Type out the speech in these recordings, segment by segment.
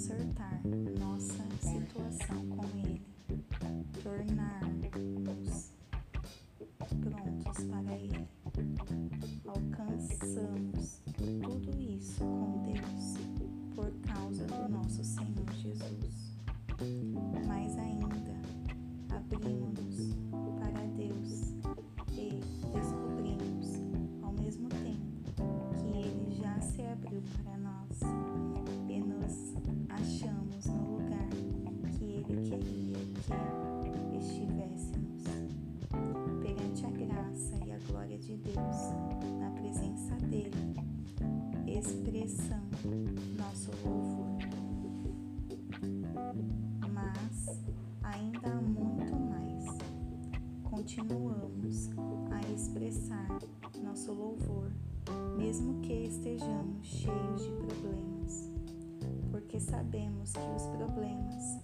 consertar nossa situação com Ele, tornar-nos queria que estivéssemos. Perante a graça e a glória de Deus, na presença dEle, expressando nosso louvor. Mas ainda há muito mais. Continuamos a expressar nosso louvor, mesmo que estejamos cheios de problemas, porque sabemos que os problemas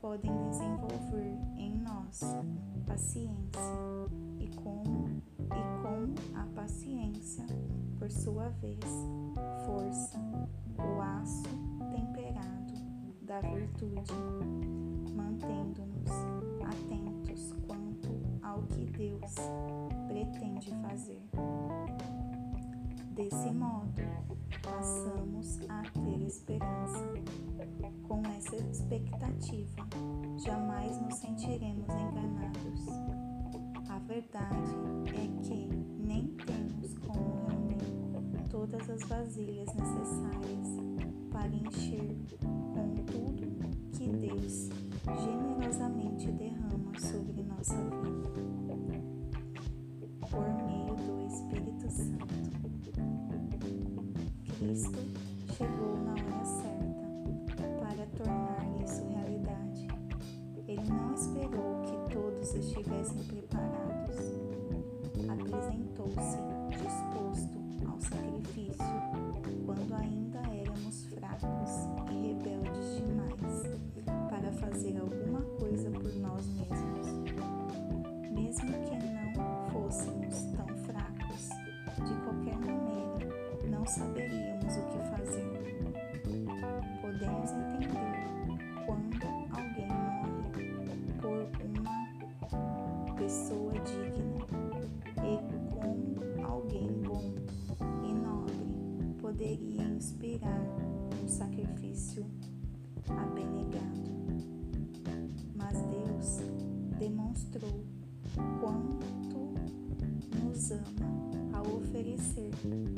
podem desenvolver em nós paciência e com e com a paciência, por sua vez, força, o aço temperado da virtude, mantendo-nos atentos quanto ao que Deus pretende fazer. Desse modo, passamos a ter esperança. Com essa expectativa, jamais nos sentiremos enganados. A verdade é que nem temos como reunir todas as vasilhas necessárias para encher com tudo que Deus generosamente derrama sobre nossa vida por meio Cristo chegou na hora certa para tornar isso realidade. Ele não esperou que todos estivessem preparados. Apresentou-se disposto ao sacrifício quando ainda éramos fracos e rebeldes demais para fazer alguma inspirar um sacrifício abnegado. Mas Deus demonstrou quanto nos ama ao oferecer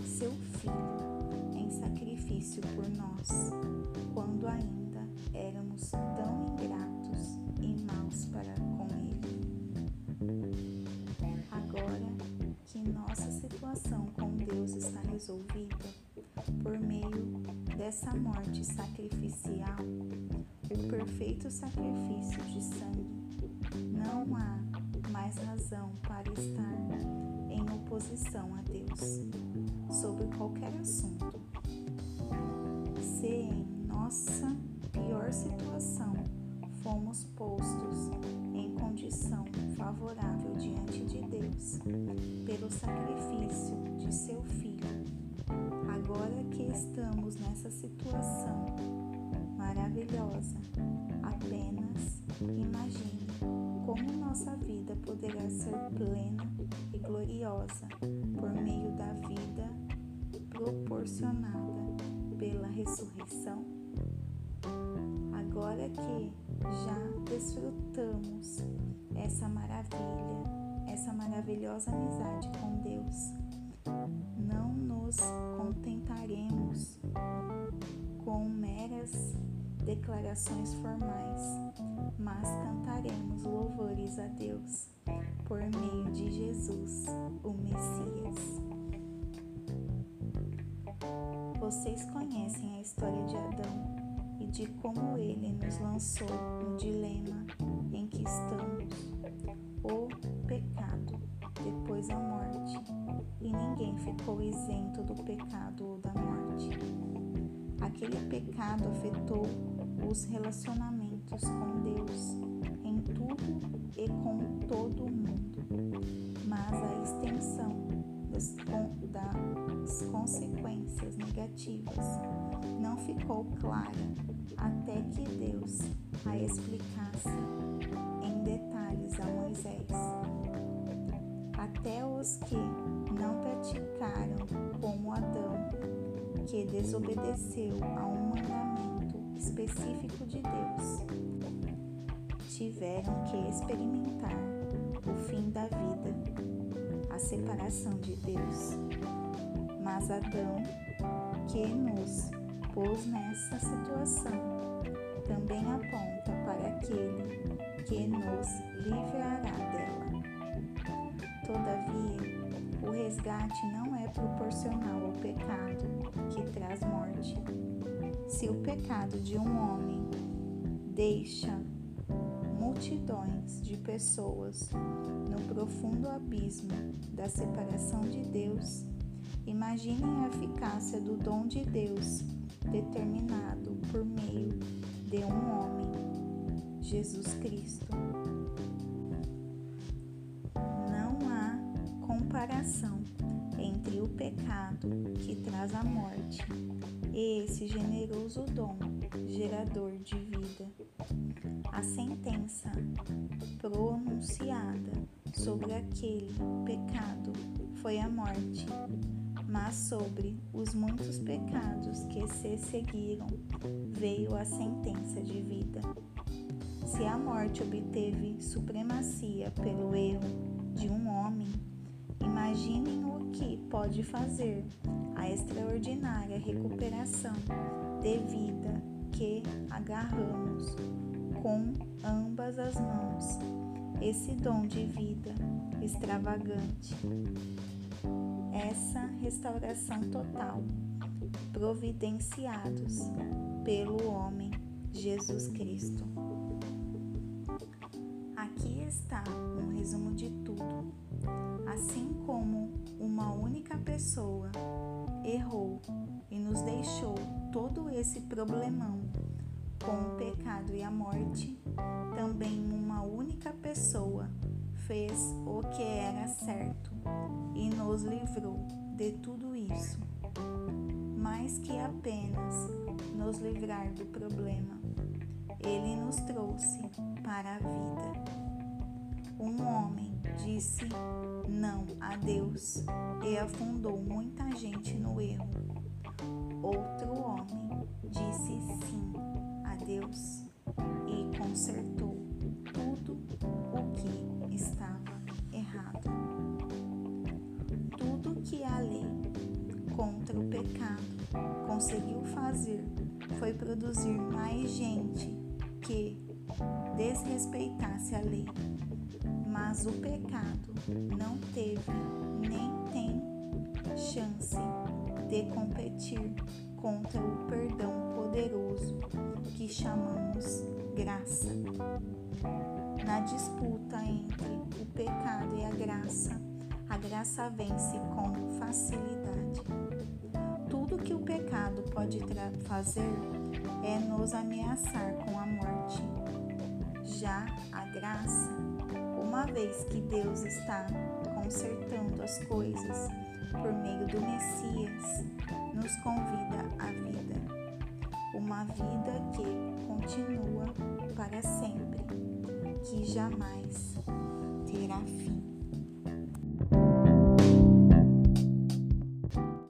seu Filho em sacrifício por nós, quando ainda éramos tão ingratos e maus para com Ele. Agora que nossa situação com Deus está resolvida, por meio dessa morte sacrificial, o perfeito sacrifício de sangue, não há mais razão para estar em oposição a Deus sobre qualquer assunto. Se em nossa pior situação fomos postos em condição favorável diante de Deus pelo sacrifício de seu agora que estamos nessa situação maravilhosa, apenas imagine como nossa vida poderá ser plena e gloriosa por meio da vida proporcionada pela ressurreição? Agora que já desfrutamos essa maravilha, essa maravilhosa amizade com Deus, não nos contentaremos com meras declarações formais, mas cantaremos louvores a Deus por meio de Jesus, o Messias. Vocês conhecem a história de Adão e de como ele nos lançou no dilema em que estamos, o ninguém ficou isento do pecado ou da morte. Aquele pecado afetou os relacionamentos com Deus em tudo e com todo o mundo, mas a extensão das, das consequências consequências negativas não ficou clara até que Deus a explicasse em detalhes a Moisés. Até os que não praticaram como Adão, que desobedeceu a um mandamento específico de Deus, tiveram que experimentar o fim da vida, a separação de Deus. Mas Adão, que nos pôs nessa situação, também aponta para aquele que nos livrará dela. Todavia, o resgate não é proporcional ao pecado que traz morte. Se o pecado de um homem deixa multidões de pessoas no profundo abismo da separação de Deus, imaginem a eficácia do dom de Deus determinado por meio de um homem, Jesus Cristo. Entre o pecado que traz a morte e esse generoso dom gerador de vida. A sentença pronunciada sobre aquele pecado foi a morte, mas sobre os muitos pecados que se seguiram veio a sentença de vida. Se a morte obteve supremacia pelo erro de um homem, imaginem o que pode fazer a extraordinária recuperação de vida que agarramos com ambas as mãos esse dom de vida extravagante essa restauração total, providenciados pelo homem Jesus Cristo. Aqui está um resumo de tudo. Assim como uma única pessoa errou e nos deixou todo esse problemão com o pecado e a morte, também uma única pessoa fez o que era certo e nos livrou de tudo isso. Mais que apenas nos livrar do problema, ele nos trouxe para a vida. Um homem disse não a Deus e afundou muita gente no erro. Outro homem disse sim a Deus e consertou tudo o que estava errado. Tudo que a lei contra o pecado conseguiu fazer foi produzir mais gente que desrespeitasse a lei. Mas o pecado não teve nem tem chance de competir contra o perdão poderoso que chamamos graça. Na disputa entre o pecado e a graça, a graça vence com facilidade. Tudo que o pecado pode fazer é nos ameaçar com a morte. Já a graça, uma vez que Deus está consertando as coisas por meio do Messias, nos convida à vida. Uma vida que continua para sempre, que jamais terá fim.